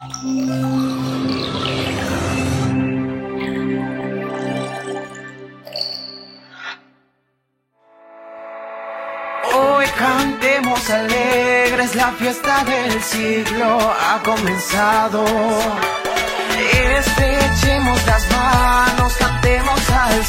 Hoy cantemos alegres, la fiesta del siglo ha comenzado. Estrechemos las manos, cantemos al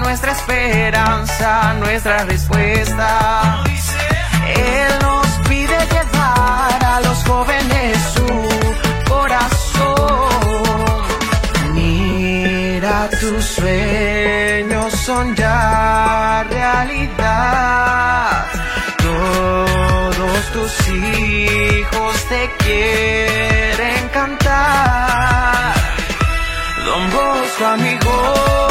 nuestra esperanza, nuestra respuesta. Él nos pide llevar a los jóvenes su corazón. Mira, tus sueños son ya realidad. Todos tus hijos te quieren cantar. Don Bosco, amigo.